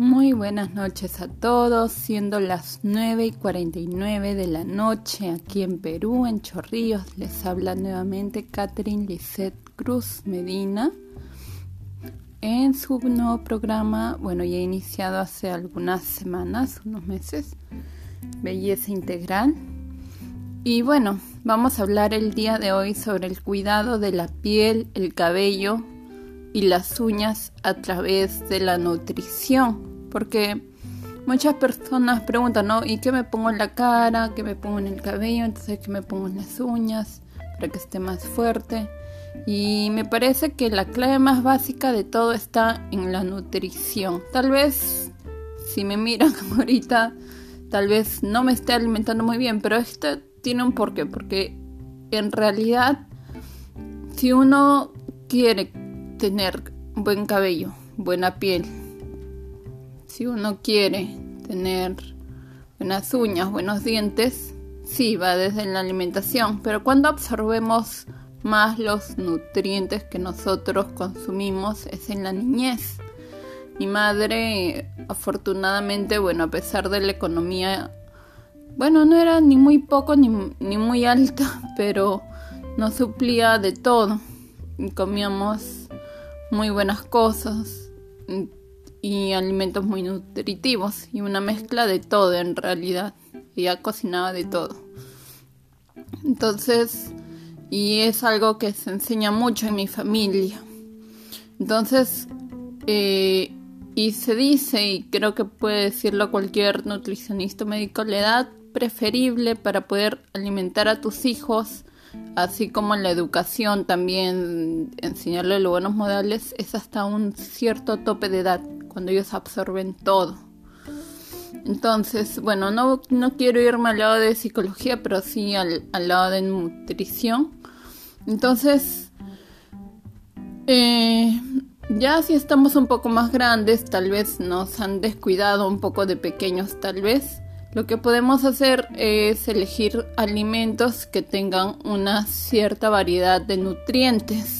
Muy buenas noches a todos, siendo las 9 y 49 de la noche aquí en Perú, en Chorrillos. Les habla nuevamente Catherine Lisette Cruz Medina en su nuevo programa, bueno, ya he iniciado hace algunas semanas, unos meses, Belleza Integral. Y bueno, vamos a hablar el día de hoy sobre el cuidado de la piel, el cabello y las uñas a través de la nutrición porque muchas personas preguntan, ¿no? ¿Y qué me pongo en la cara? ¿Qué me pongo en el cabello? Entonces, ¿qué me pongo en las uñas? Para que esté más fuerte. Y me parece que la clave más básica de todo está en la nutrición. Tal vez, si me miran ahorita, tal vez no me esté alimentando muy bien, pero esto tiene un porqué. Porque en realidad, si uno quiere tener buen cabello, buena piel, si uno quiere tener buenas uñas, buenos dientes, sí, va desde la alimentación, pero cuando absorbemos más los nutrientes que nosotros consumimos es en la niñez. Mi madre, afortunadamente, bueno, a pesar de la economía, bueno, no era ni muy poco ni, ni muy alta, pero nos suplía de todo. Comíamos muy buenas cosas, y alimentos muy nutritivos y una mezcla de todo en realidad. Ella cocinaba de todo. Entonces, y es algo que se enseña mucho en mi familia. Entonces, eh, y se dice, y creo que puede decirlo cualquier nutricionista médico, la edad preferible para poder alimentar a tus hijos, así como la educación también, enseñarle los buenos modales, es hasta un cierto tope de edad cuando ellos absorben todo. Entonces, bueno, no, no quiero irme al lado de psicología, pero sí al, lado de nutrición. Entonces, eh, ya si estamos un poco más grandes, tal vez nos han descuidado un poco de pequeños, tal vez. Lo que podemos hacer es elegir alimentos que tengan una cierta variedad de nutrientes.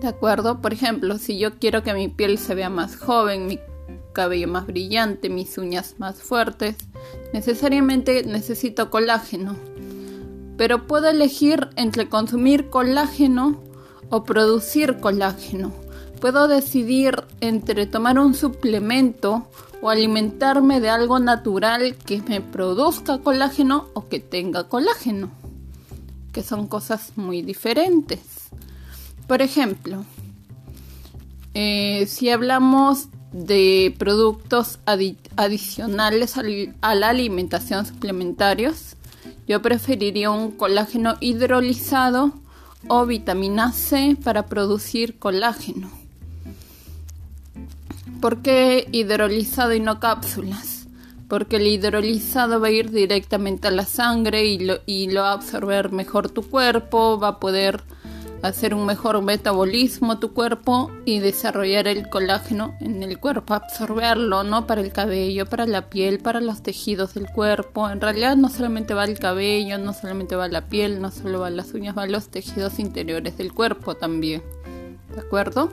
¿De acuerdo? Por ejemplo, si yo quiero que mi piel se vea más joven, mi cabello más brillante, mis uñas más fuertes, necesariamente necesito colágeno. Pero puedo elegir entre consumir colágeno o producir colágeno. Puedo decidir entre tomar un suplemento o alimentarme de algo natural que me produzca colágeno o que tenga colágeno, que son cosas muy diferentes. Por ejemplo, eh, si hablamos de productos adicionales a la alimentación suplementarios, yo preferiría un colágeno hidrolizado o vitamina C para producir colágeno. ¿Por qué hidrolizado y no cápsulas? Porque el hidrolizado va a ir directamente a la sangre y lo, y lo va a absorber mejor tu cuerpo, va a poder hacer un mejor metabolismo tu cuerpo y desarrollar el colágeno en el cuerpo, absorberlo, ¿no? Para el cabello, para la piel, para los tejidos del cuerpo. En realidad no solamente va el cabello, no solamente va la piel, no solo va las uñas, va los tejidos interiores del cuerpo también. ¿De acuerdo?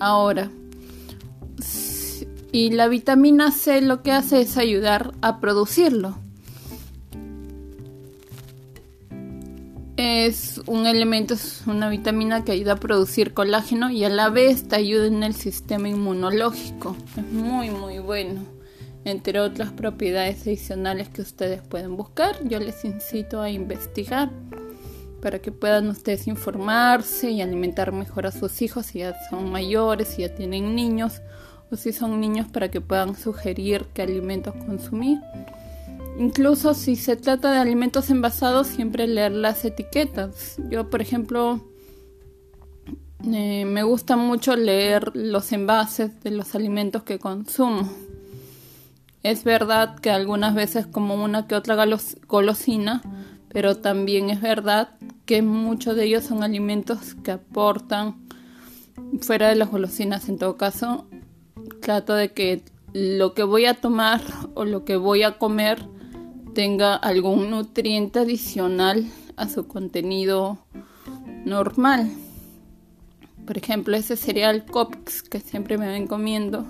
Ahora, y la vitamina C lo que hace es ayudar a producirlo. es un elemento, es una vitamina que ayuda a producir colágeno y a la vez te ayuda en el sistema inmunológico. Es muy muy bueno. Entre otras propiedades adicionales que ustedes pueden buscar, yo les incito a investigar para que puedan ustedes informarse y alimentar mejor a sus hijos si ya son mayores, si ya tienen niños o si son niños para que puedan sugerir qué alimentos consumir. Incluso si se trata de alimentos envasados, siempre leer las etiquetas. Yo, por ejemplo, eh, me gusta mucho leer los envases de los alimentos que consumo. Es verdad que algunas veces como una que otra golosina, pero también es verdad que muchos de ellos son alimentos que aportan, fuera de las golosinas en todo caso, trato de que lo que voy a tomar o lo que voy a comer tenga algún nutriente adicional a su contenido normal. Por ejemplo, ese cereal Copix que siempre me ven comiendo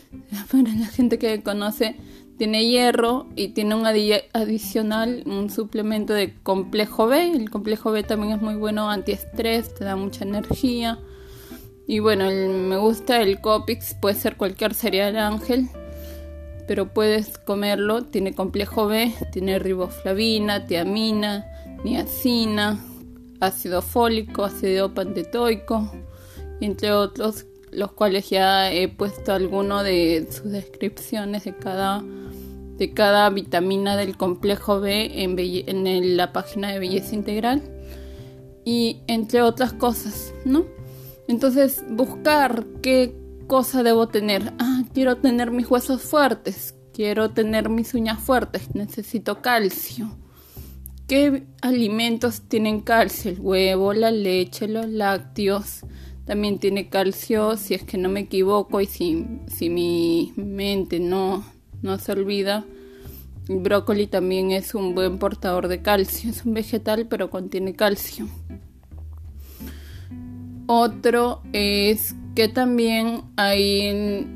para la gente que conoce, tiene hierro y tiene un adicional, un suplemento de complejo B. El complejo B también es muy bueno antiestrés, te da mucha energía. Y bueno, me gusta el Copix, puede ser cualquier cereal ángel, pero puedes comerlo. Tiene complejo B, tiene riboflavina, tiamina, niacina, ácido fólico, ácido pantetoico, entre otros, los cuales ya he puesto alguno de sus descripciones de cada de cada vitamina del complejo B en, en la página de Belleza Integral y entre otras cosas, ¿no? Entonces, buscar qué cosa debo tener. Ah, quiero tener mis huesos fuertes, quiero tener mis uñas fuertes, necesito calcio. ¿Qué alimentos tienen calcio? El huevo, la leche, los lácteos. También tiene calcio, si es que no me equivoco y si, si mi mente no, no se olvida. El brócoli también es un buen portador de calcio. Es un vegetal, pero contiene calcio. Otro es que también hay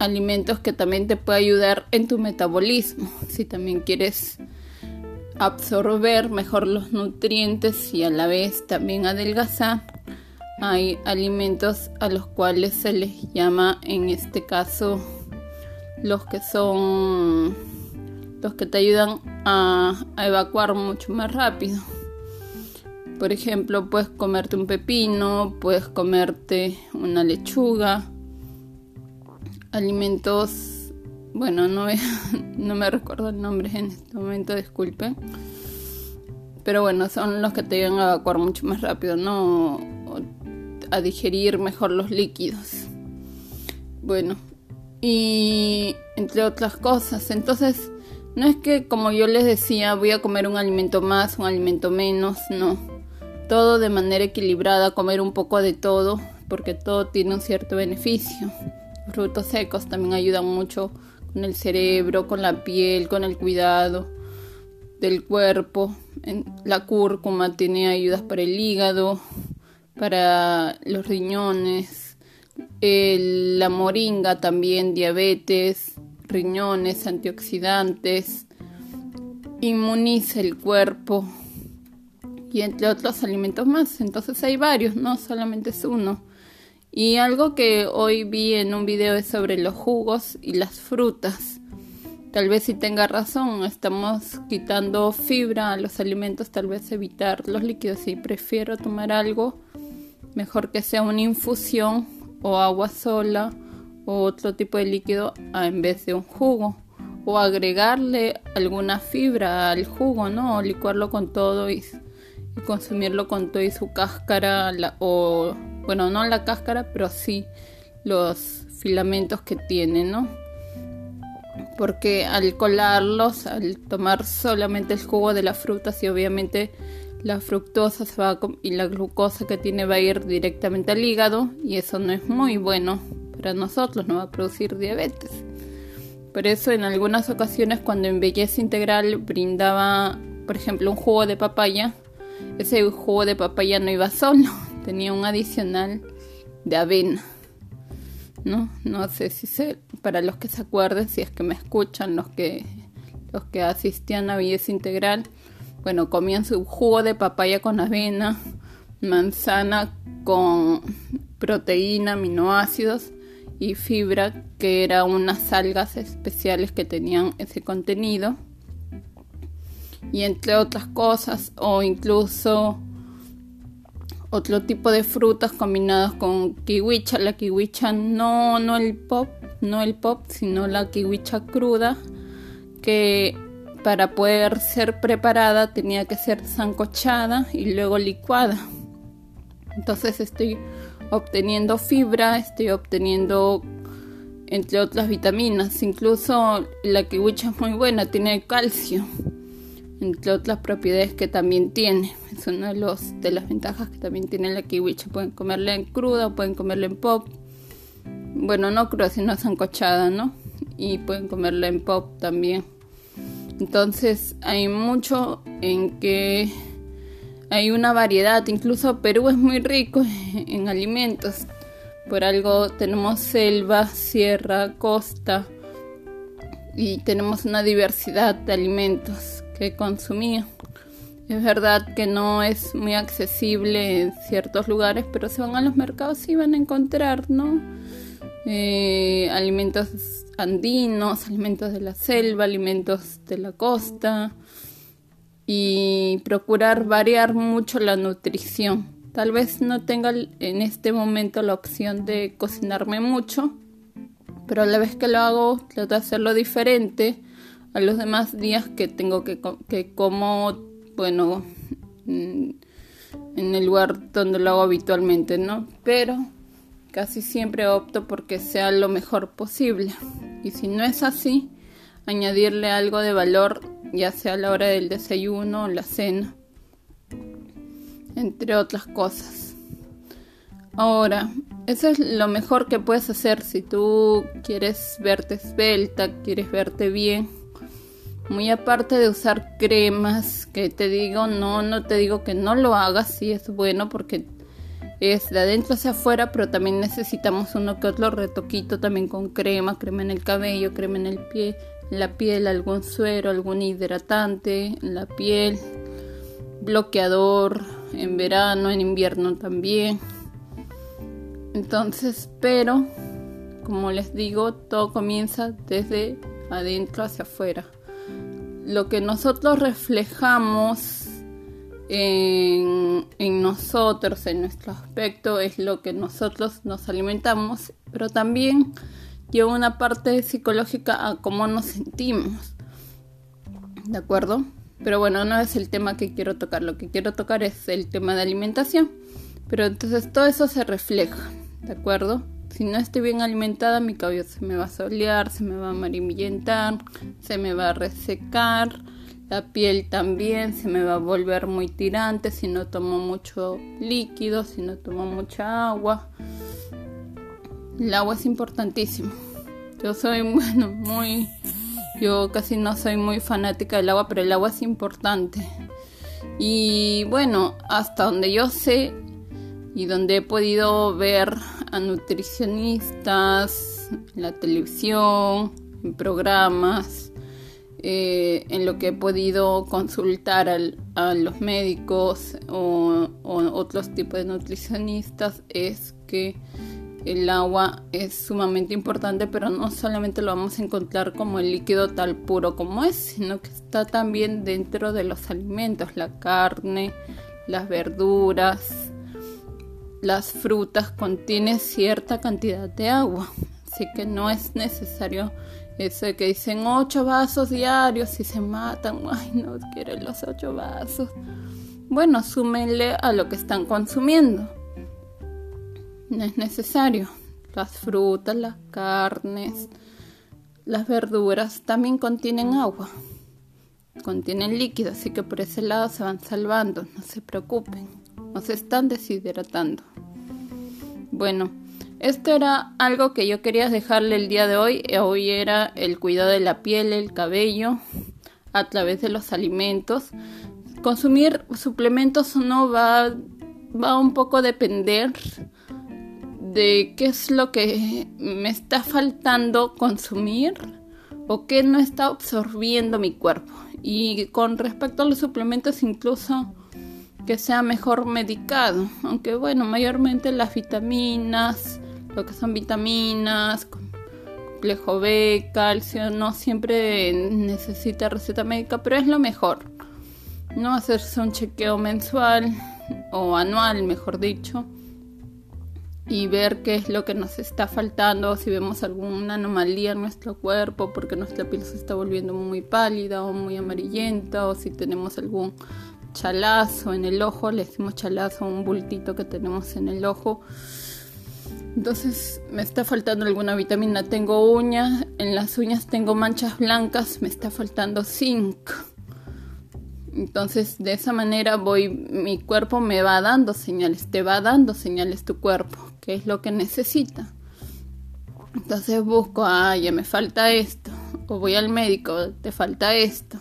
alimentos que también te pueden ayudar en tu metabolismo. Si también quieres absorber mejor los nutrientes y a la vez también adelgazar, hay alimentos a los cuales se les llama en este caso los que son los que te ayudan a, evacuar mucho más rápido. Por ejemplo, puedes comerte un pepino, puedes comerte una lechuga, alimentos, bueno, no, no me recuerdo el nombre en este momento, disculpen. Pero bueno, son los que te ayudan a evacuar mucho más rápido, ¿no? A digerir mejor los líquidos. Bueno, y entre otras cosas. Entonces, no es que como yo les decía, voy a comer un alimento más, un alimento menos, no. Todo de manera equilibrada, comer un poco de todo, porque todo tiene un cierto beneficio. Frutos secos también ayudan mucho con el cerebro, con la piel, con el cuidado del cuerpo. La cúrcuma tiene ayudas para el hígado, para los riñones, la moringa también, diabetes, riñones, antioxidantes, inmuniza el cuerpo y entre otros alimentos más. Entonces hay varios, no solamente es uno. Y algo que hoy vi en un video es sobre los jugos y las frutas. Tal vez si tenga razón, estamos quitando fibra a los alimentos, tal vez evitar los líquidos. Si prefiero tomar algo, mejor que sea una infusión o agua sola o otro tipo de líquido en vez de un jugo o agregarle alguna fibra al jugo, ¿no? O licuarlo con todo y, consumirlo con todo y su cáscara o bueno, no la cáscara, pero sí los filamentos que tiene, ¿no? Porque al colarlos, al tomar solamente el jugo de las frutas y obviamente la fructosa va y la glucosa que tiene va a ir directamente al hígado y eso no es muy bueno para nosotros, no va a producir diabetes. Por eso en algunas ocasiones cuando en belleza integral brindaba, por ejemplo, un jugo de papaya, ese jugo de papaya no iba solo, tenía un adicional de avena. ¿No? No sé si sé, para los que se acuerden, si es que me escuchan, los que los que asistían a belleza integral, bueno, comían su jugo de papaya con avena, manzana con proteína, aminoácidos y fibra, que eran unas algas especiales que tenían ese contenido. Y entre otras cosas, o incluso otro tipo de frutas combinadas con kiwicha. La kiwicha no, no el pop, no el pop, sino la kiwicha cruda, que para poder ser preparada tenía que ser zancochada y luego licuada. Entonces estoy obteniendo fibra, estoy obteniendo entre otras vitaminas. Incluso la kiwicha es muy buena, tiene calcio, entre otras propiedades que también tiene. Es una de, los, de las ventajas que también tiene la kiwicha. Pueden comerla en cruda, pueden comerla en pop. Bueno, no cruda, sino zancochada, ¿no? Y pueden comerla en pop también. Entonces hay mucho en que hay una variedad, incluso Perú es muy rico en alimentos. Por algo tenemos selva, sierra, costa y tenemos una diversidad de alimentos que consumir. Es verdad que no es muy accesible en ciertos lugares, pero si van a los mercados y van a encontrar, ¿no? Eh, alimentos andinos, alimentos de la selva, alimentos de la costa y procurar variar mucho la nutrición. Tal vez no tenga en este momento la opción de cocinarme mucho, pero a la vez que lo hago trato de hacerlo diferente a los demás días que tengo que, que como, bueno, mm, en el lugar donde lo hago habitualmente, ¿no? Pero casi siempre opto porque sea lo mejor posible. Y si no es así, añadirle algo de valor, ya sea a la hora del desayuno o la cena, entre otras cosas. Ahora, eso es lo mejor que puedes hacer si tú quieres verte esbelta, quieres verte bien. Muy aparte de usar cremas, que te digo, no, no te digo que no lo hagas, si es bueno porque es de adentro hacia afuera, pero también necesitamos uno que otro retoquito también con crema, crema en el cabello, crema en el pie, la piel, algún suero, algún hidratante la piel, bloqueador en verano, en invierno también. Entonces, pero como les digo, todo comienza desde adentro hacia afuera. Lo que nosotros reflejamos en, nosotros, en nuestro aspecto, es lo que nosotros nos alimentamos, pero también lleva una parte psicológica a cómo nos sentimos. ¿De acuerdo? Pero bueno, no es el tema que quiero tocar, lo que quiero tocar es el tema de alimentación. Pero entonces todo eso se refleja, ¿de acuerdo? Si no estoy bien alimentada, mi cabello se me va a solear, se me va a amarillentar, se me va a resecar la piel también se me va a volver muy tirante si no tomo mucho líquido, si no tomo mucha agua. El agua es importantísimo. Yo soy, bueno, muy... Yo casi no soy muy fanática del agua, pero el agua es importante. Y bueno, hasta donde yo sé y donde he podido ver a nutricionistas la televisión, en programas, eh, en lo que he podido consultar a los médicos o, otros tipos de nutricionistas es que el agua es sumamente importante, pero no solamente lo vamos a encontrar como el líquido tal puro como es, sino que está también dentro de los alimentos, la carne, las verduras, las frutas contienen cierta cantidad de agua, así que no es necesario eso que dicen ocho vasos diarios y se matan. Ay, no quieren los ocho vasos. Bueno, súmenle a lo que están consumiendo. No es necesario. Las frutas, las carnes, las verduras también contienen agua. Contienen líquido, así que por ese lado se van salvando. No se preocupen. No se están deshidratando. Bueno. Esto era algo que yo quería dejarle el día de hoy. Hoy era el cuidado de la piel, el cabello, a través de los alimentos. Consumir suplementos no va, va un poco a depender de qué es lo que me está faltando consumir o qué no está absorbiendo mi cuerpo. Y con respecto a los suplementos, incluso que sea mejor medicado, aunque bueno, mayormente las vitaminas, lo que son vitaminas, complejo B, calcio, no siempre necesita receta médica, pero es lo mejor. No hacerse un chequeo mensual o anual, mejor dicho, y ver qué es lo que nos está faltando, si vemos alguna anomalía en nuestro cuerpo, porque nuestra piel se está volviendo muy pálida o muy amarillenta, o si tenemos algún chalazo en el ojo, le decimos chalazo, un bultito que tenemos en el ojo entonces me está faltando alguna vitamina. Tengo uñas, en las uñas tengo manchas blancas, me está faltando zinc. Entonces de esa manera voy, mi cuerpo me va dando señales, te va dando señales tu cuerpo, que es lo que necesita. Entonces busco, ah, ya me falta esto, o voy al médico, te falta esto,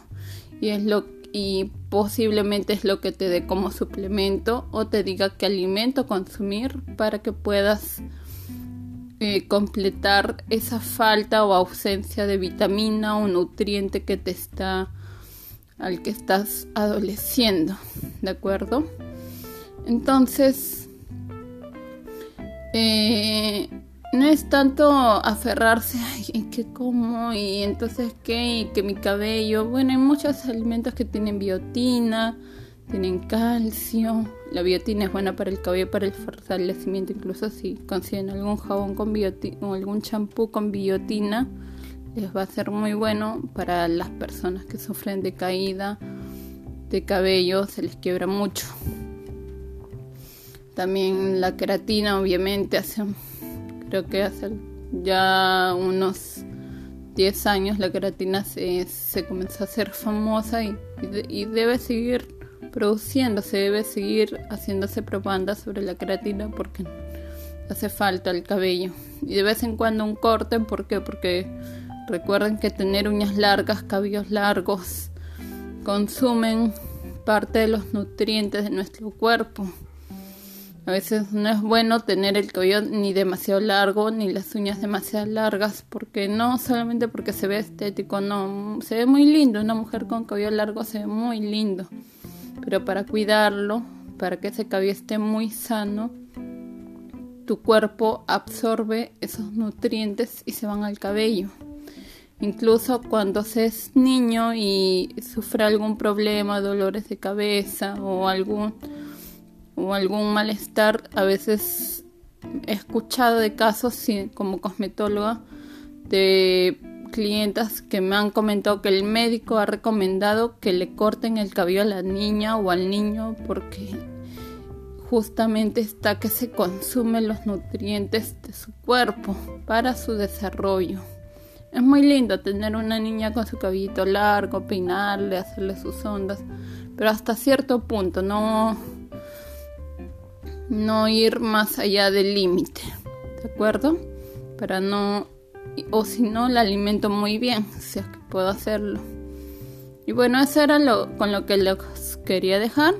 y es lo y posiblemente es lo que te dé como suplemento o te diga qué alimento consumir para que puedas eh, completar esa falta o ausencia de vitamina o nutriente que te está al que estás adoleciendo, ¿de acuerdo? Entonces, eh, es tanto aferrarse a que como y entonces qué y que mi cabello, bueno, hay muchos alimentos que tienen biotina, tienen calcio. La biotina es buena para el cabello, para el fortalecimiento. Incluso si consiguen algún jabón con biotina o algún champú con biotina, les va a ser muy bueno para las personas que sufren de caída de cabello, se les quiebra mucho. También la queratina, obviamente, hace, creo que hace ya unos 10 años la queratina se, se comenzó a hacer famosa y, y debe seguir produciendo, se debe seguir haciéndose propaganda sobre la queratina porque hace falta el cabello. Y de vez en cuando un corte, ¿por qué? Porque recuerden que tener uñas largas, cabellos largos, consumen parte de los nutrientes de nuestro cuerpo. A veces no es bueno tener el cabello ni demasiado largo ni las uñas demasiado largas porque no solamente porque se ve estético, no, se ve muy lindo, una mujer con cabello largo se ve muy lindo pero para cuidarlo, para que ese cabello esté muy sano, tu cuerpo absorbe esos nutrientes y se van al cabello. Incluso cuando se es niño y sufre algún problema, dolores de cabeza o algún, o algún malestar, a veces he escuchado de casos como cosmetóloga de clientas que me han comentado que el médico ha recomendado que le corten el cabello a la niña o al niño porque justamente está que se consumen los nutrientes de su cuerpo para su desarrollo. Es muy lindo tener una niña con su cabellito largo, peinarle, hacerle sus ondas, pero hasta cierto punto, no, no ir más allá del límite, ¿de acuerdo? Para no o si no la alimento muy bien, si es que puedo hacerlo. Y bueno, eso era lo con lo que les quería dejar.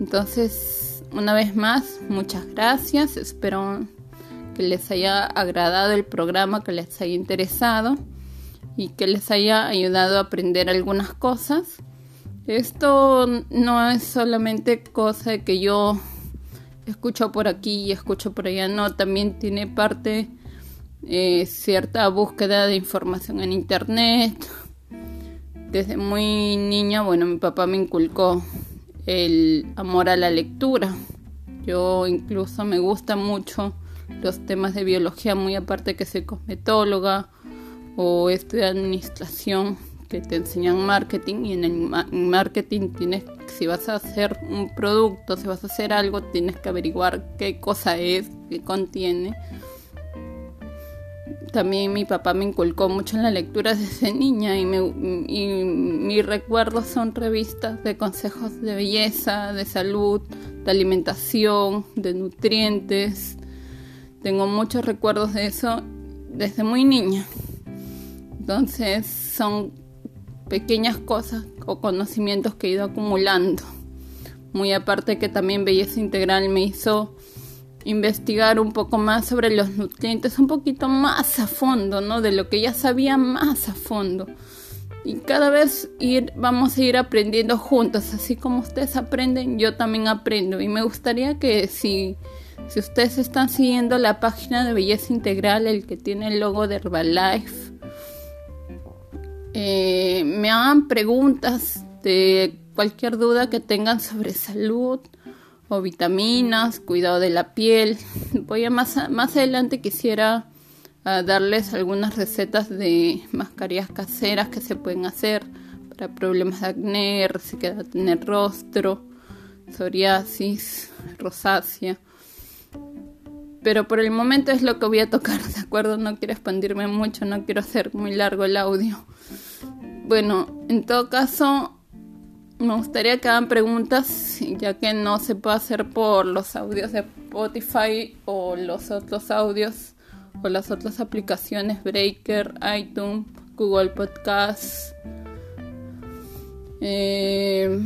Entonces, una vez más, muchas gracias. Espero que les haya agradado el programa, que les haya interesado y que les haya ayudado a aprender algunas cosas. Esto no es solamente cosa de que yo escucho por aquí y escucho por allá, no, también tiene parte eh, cierta búsqueda de información en internet. Desde muy niña, bueno, mi papá me inculcó el amor a la lectura. Yo incluso me gusta mucho los temas de biología, muy aparte que soy cosmetóloga o estudio administración que te enseñan marketing y en el marketing tienes si vas a hacer un producto, si vas a hacer algo, tienes que averiguar qué cosa es, qué contiene también mi papá me inculcó mucho en la lectura desde niña y, mis recuerdos son revistas de consejos de belleza, de salud, de alimentación, de nutrientes. Tengo muchos recuerdos de eso desde muy niña. Entonces son pequeñas cosas o conocimientos que he ido acumulando. Muy aparte que también Belleza Integral me hizo investigar un poco más sobre los nutrientes, un poquito más a fondo, ¿no? De lo que ya sabía más a fondo. Y cada vez ir, vamos a ir aprendiendo juntos, así como ustedes aprenden, yo también aprendo. Y me gustaría que si, si ustedes están siguiendo la página de Belleza Integral, el que tiene el logo de Herbalife, eh, me hagan preguntas de cualquier duda que tengan sobre salud o vitaminas, cuidado de la piel. Voy a más, más adelante quisiera ah, darles algunas recetas de mascarillas caseras que se pueden hacer para problemas de acné, resequedad en el rostro, psoriasis, rosácea. Pero por el momento es lo que voy a tocar, ¿de acuerdo? No quiero expandirme mucho, no quiero hacer muy largo el audio. Bueno, en todo caso, me gustaría que hagan preguntas, ya que no se puede hacer por los audios de Spotify o los otros audios o las otras aplicaciones Breaker, iTunes, Google Podcasts, eh,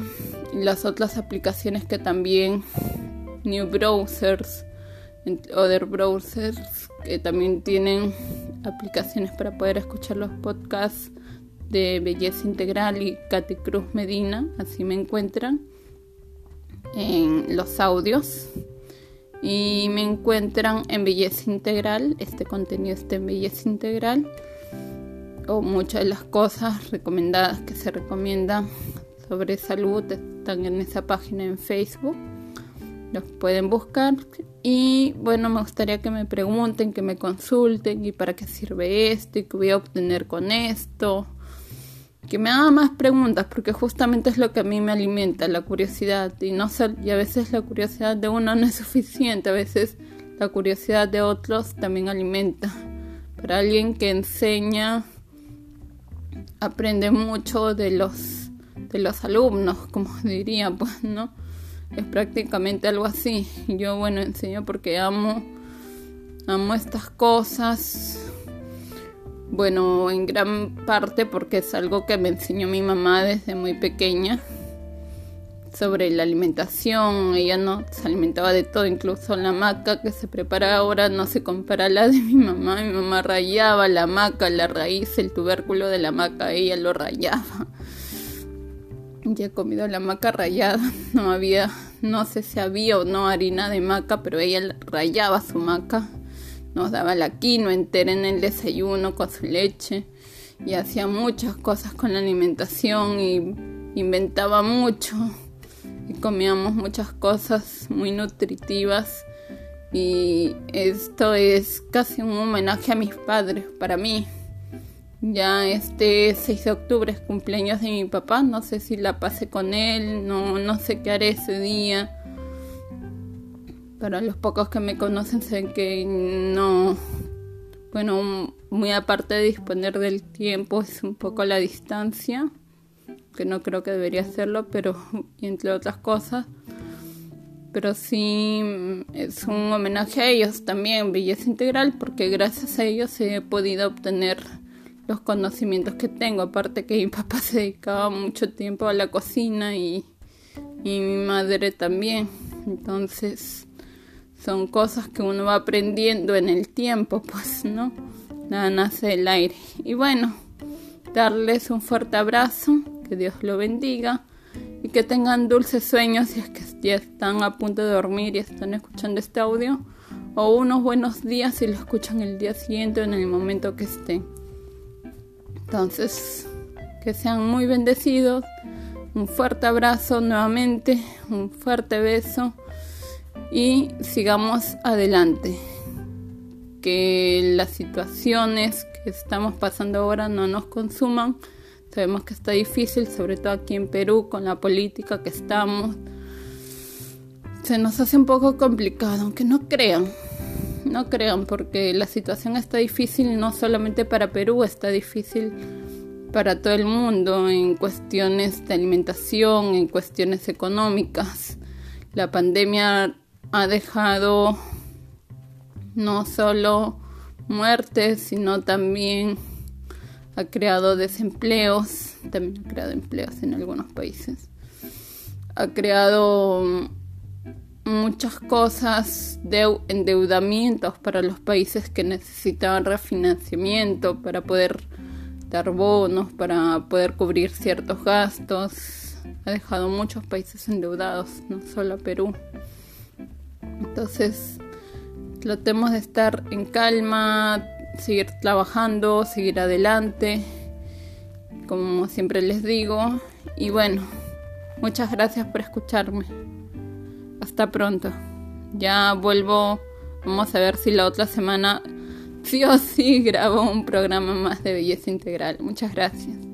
las otras aplicaciones que también, New Browsers, other browsers que también tienen aplicaciones para poder escuchar los podcasts de Belleza Integral y Katy Cruz Medina, así me encuentran en los audios. Y me encuentran en Belleza Integral, este contenido está en Belleza Integral o muchas de las cosas recomendadas que se recomiendan sobre salud están en esa página en Facebook. Los pueden buscar. Y bueno me gustaría que me pregunten que me consulten y para qué sirve esto y qué voy a obtener con esto que me haga más preguntas porque justamente es lo que a mí me alimenta la curiosidad y no y a veces la curiosidad de uno no es suficiente a veces la curiosidad de otros también alimenta para alguien que enseña aprende mucho de los de los alumnos como diría pues no es prácticamente algo así. Yo, bueno, enseño porque amo, amo estas cosas. Bueno, en gran parte porque es algo que me enseñó mi mamá desde muy pequeña sobre la alimentación. Ella no se alimentaba de todo, incluso la maca que se prepara ahora no se compara a la de mi mamá. Mi mamá rayaba la maca, la raíz, el tubérculo de la maca, ella lo rayaba. Ya he comido la maca rayada. No había, no sé si había o no harina de maca, pero ella rayaba su maca. Nos daba la quinoa entera en el desayuno con su leche. Y hacía muchas cosas con la alimentación y inventaba mucho. Y comíamos muchas cosas muy nutritivas. Y esto es casi un homenaje a mis padres para mí. Ya este 6 de octubre es cumpleaños de mi papá, no sé si la pasé con él, no, no sé qué haré ese día. Para los pocos que me conocen sé que no, bueno, muy aparte de disponer del tiempo es un poco la distancia, que no creo que debería hacerlo, pero entre otras cosas. Pero sí es un homenaje a ellos también, Belleza Integral, porque gracias a ellos he podido obtener los conocimientos que tengo. Aparte que mi papá se dedicaba mucho tiempo a la cocina y, y mi madre también. Entonces son cosas que uno va aprendiendo en el tiempo, pues, ¿no? Nada nace del aire. Y bueno, darles un fuerte abrazo, que Dios lo bendiga y que tengan dulces sueños si es que ya están a punto de dormir y están escuchando este audio. O unos buenos días si lo escuchan el día siguiente o en el momento que estén. Entonces, que sean muy bendecidos. Un fuerte abrazo nuevamente, un fuerte beso y sigamos adelante. Que las situaciones que estamos pasando ahora no nos consuman. Sabemos que está difícil, sobre todo aquí en Perú, con la política que estamos. Se nos hace un poco complicado, aunque no crean no crean, porque la situación está difícil no solamente para Perú, está difícil para todo el mundo en cuestiones de alimentación, en cuestiones económicas. La pandemia ha dejado no solo muertes, sino también ha creado desempleos, también ha creado empleos en algunos países. Ha creado muchas cosas de endeudamientos para los países que necesitaban refinanciamiento para poder dar bonos, para poder cubrir ciertos gastos. Ha dejado muchos países endeudados, no solo Perú. Entonces, tratemos de estar en calma, seguir trabajando, seguir adelante, como siempre les digo. Y bueno, muchas gracias por escucharme. Hasta pronto. Ya vuelvo. Vamos a ver si la otra semana sí o sí grabo un programa más de belleza integral. Muchas gracias.